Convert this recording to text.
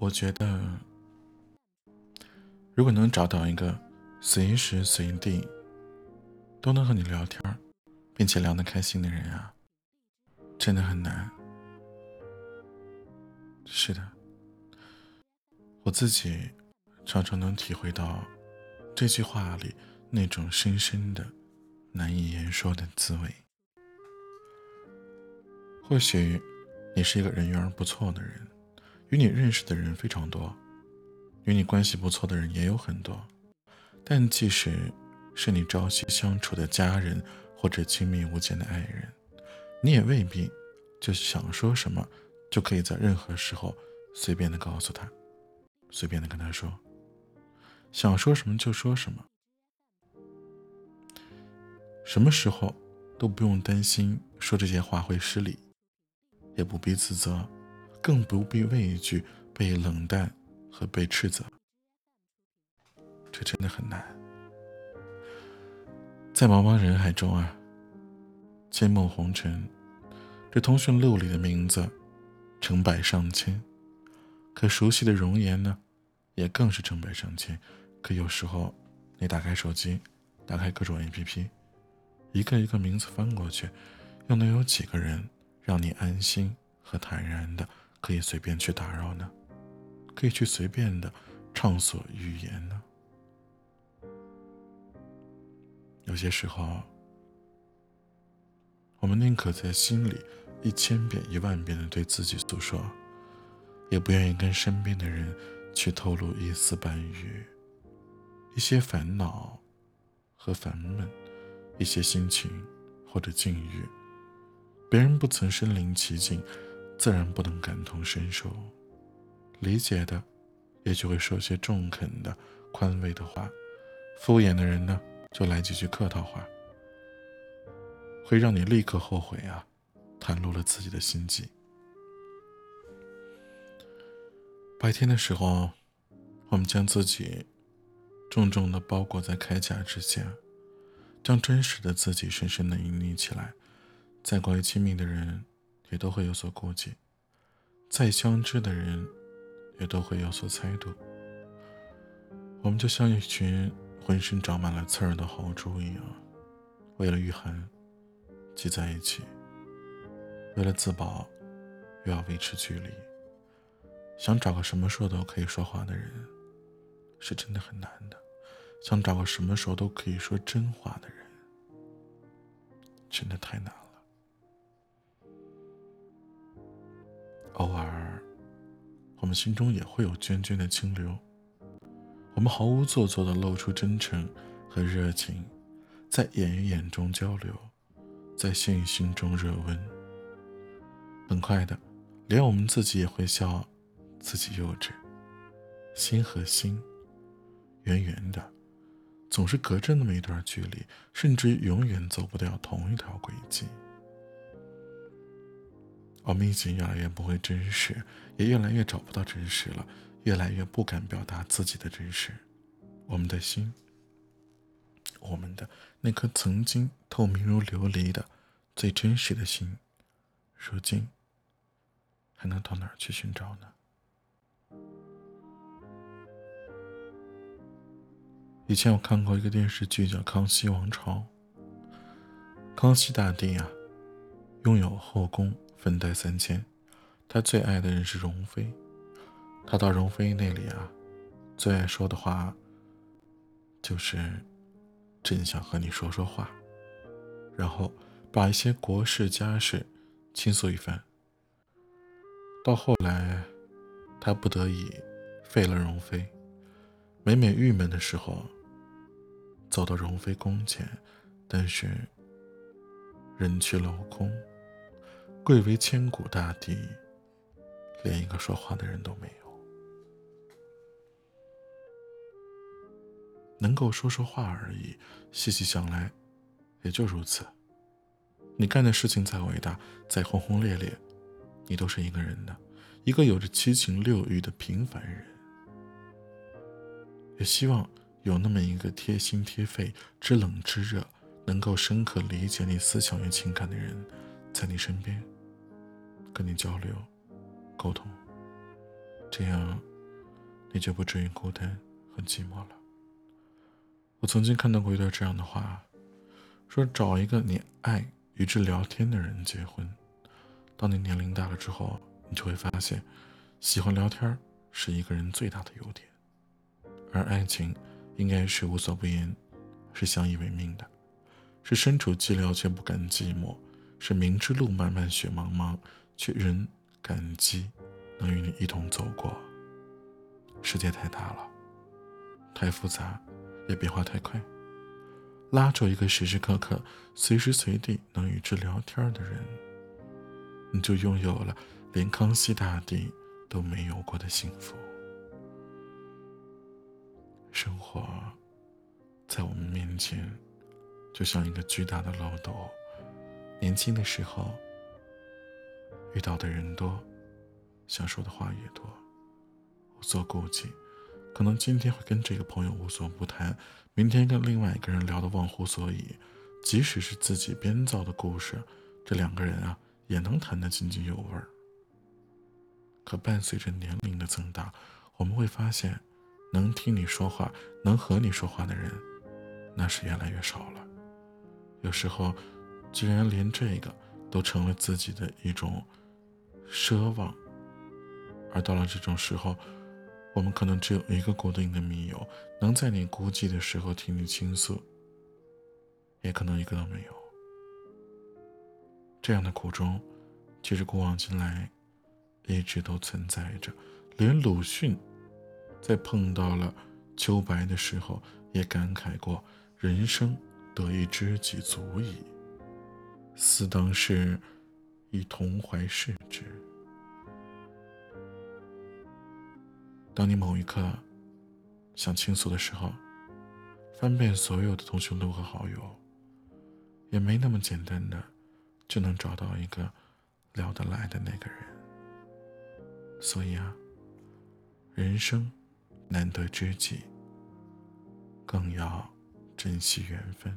我觉得，如果能找到一个随时随地都能和你聊天，并且聊得开心的人啊，真的很难。是的，我自己常常能体会到这句话里那种深深的、难以言说的滋味。或许你是一个人缘不错的人，与你认识的人非常多，与你关系不错的人也有很多，但即使是你朝夕相处的家人或者亲密无间的爱人，你也未必就想说什么。就可以在任何时候随便的告诉他，随便的跟他说，想说什么就说什么，什么时候都不用担心说这些话会失礼，也不必自责，更不必畏惧被冷淡和被斥责。这真的很难，在茫茫人海中啊，千梦红尘，这通讯录里的名字。成百上千，可熟悉的容颜呢，也更是成百上千。可有时候，你打开手机，打开各种 APP，一个一个名字翻过去，又能有几个人让你安心和坦然的可以随便去打扰呢？可以去随便的畅所欲言呢？有些时候，我们宁可在心里。一千遍、一万遍的对自己诉说，也不愿意跟身边的人去透露一丝半语，一些烦恼和烦闷，一些心情或者境遇，别人不曾身临其境，自然不能感同身受，理解的也就会说些中肯的、宽慰的话，敷衍的人呢，就来几句客套话，会让你立刻后悔啊！袒露了自己的心迹。白天的时候，我们将自己重重的包裹在铠甲之下，将真实的自己深深的隐匿起来。再过于亲密的人，也都会有所顾忌；再相知的人，也都会有所猜度。我们就像一群浑身长满了刺儿的豪猪一样，为了御寒，挤在一起。为了自保，又要维持距离。想找个什么时候都可以说话的人，是真的很难的；想找个什么时候都可以说真话的人，真的太难了。偶尔，我们心中也会有涓涓的清流，我们毫无做作的露出真诚和热情，在眼与眼中交流，在心与心中热温。很快的，连我们自己也会笑自己幼稚。心和心，远远的，总是隔着那么一段距离，甚至永远走不掉同一条轨迹。我们已经越来越不会真实，也越来越找不到真实了，越来越不敢表达自己的真实。我们的心，我们的那颗曾经透明如琉璃的最真实的心，如今。还能到哪儿去寻找呢？以前我看过一个电视剧叫《康熙王朝》。康熙大帝啊，拥有后宫，粉黛三千，他最爱的人是容妃。他到容妃那里啊，最爱说的话就是“朕想和你说说话”，然后把一些国事家事倾诉一番。到后来，他不得已废了容妃。每每郁闷的时候，走到容妃宫前，但是人去楼空，贵为千古大帝，连一个说话的人都没有。能够说说话而已，细细想来，也就如此。你干的事情再伟大，再轰轰烈烈。你都是一个人的，一个有着七情六欲的平凡人。也希望有那么一个贴心贴肺、知冷知热、能够深刻理解你思想与情感的人，在你身边，跟你交流、沟通，这样你就不至于孤单和寂寞了。我曾经看到过一段这样的话，说找一个你爱与之聊天的人结婚。当你年龄大了之后，你就会发现，喜欢聊天是一个人最大的优点，而爱情应该是无所不言，是相依为命的，是身处寂寥却不感寂寞，是明知路漫漫雪茫茫，却仍感激能与你一同走过。世界太大了，太复杂。也变化太快，拉住一个时时刻刻、随时随地能与之聊天的人，你就拥有了连康熙大帝都没有过的幸福。生活在我们面前，就像一个巨大的漏斗。年轻的时候，遇到的人多，想说的话也多，无所顾忌。可能今天会跟这个朋友无所不谈，明天跟另外一个人聊得忘乎所以。即使是自己编造的故事，这两个人啊也能谈得津津有味儿。可伴随着年龄的增大，我们会发现，能听你说话、能和你说话的人，那是越来越少了。有时候，竟然连这个都成了自己的一种奢望。而到了这种时候，我们可能只有一个固定的密友，能在你孤寂的时候听你倾诉，也可能一个都没有。这样的苦衷，其实古往今来一直都存在着。连鲁迅在碰到了秋白的时候，也感慨过：“人生得一知己足矣，似当是以同怀视之。”当你某一刻想倾诉的时候，翻遍所有的通讯录和好友，也没那么简单的就能找到一个聊得来的那个人。所以啊，人生难得知己，更要珍惜缘分。